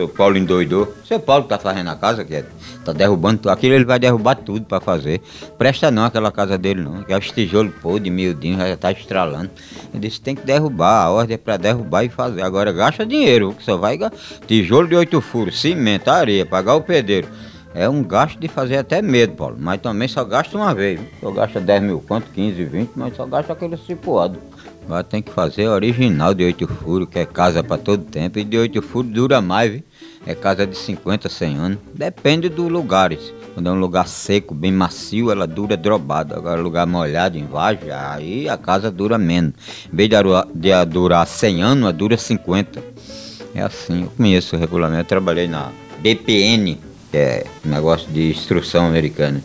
seu Paulo endoidou. Seu Paulo tá fazendo a casa, que é, tá derrubando. Aquilo ele vai derrubar tudo pra fazer. Presta não aquela casa dele não, que é os tijolos podres, miudinho, já tá estralando. Ele disse tem que derrubar, a ordem é pra derrubar e fazer. Agora gasta dinheiro, que só vai tijolo de oito furos, cimento, areia, pagar o pedreiro. É um gasto de fazer até medo, Paulo. Mas também só gasta uma vez. Só gasta 10 mil quanto, 15, 20, mas só gasta aquele cipuado. Agora tem que fazer original de oito furos, que é casa para todo tempo. E de oito furos dura mais, viu? É casa de 50, 100 anos. Depende dos lugares. Quando é um lugar seco, bem macio, ela dura drobada. Agora, lugar molhado, em vagem, aí a casa dura menos. Em vez de durar 100 anos, ela dura 50. É assim, eu conheço o regulamento. Eu trabalhei na BPN, é um negócio de instrução americana.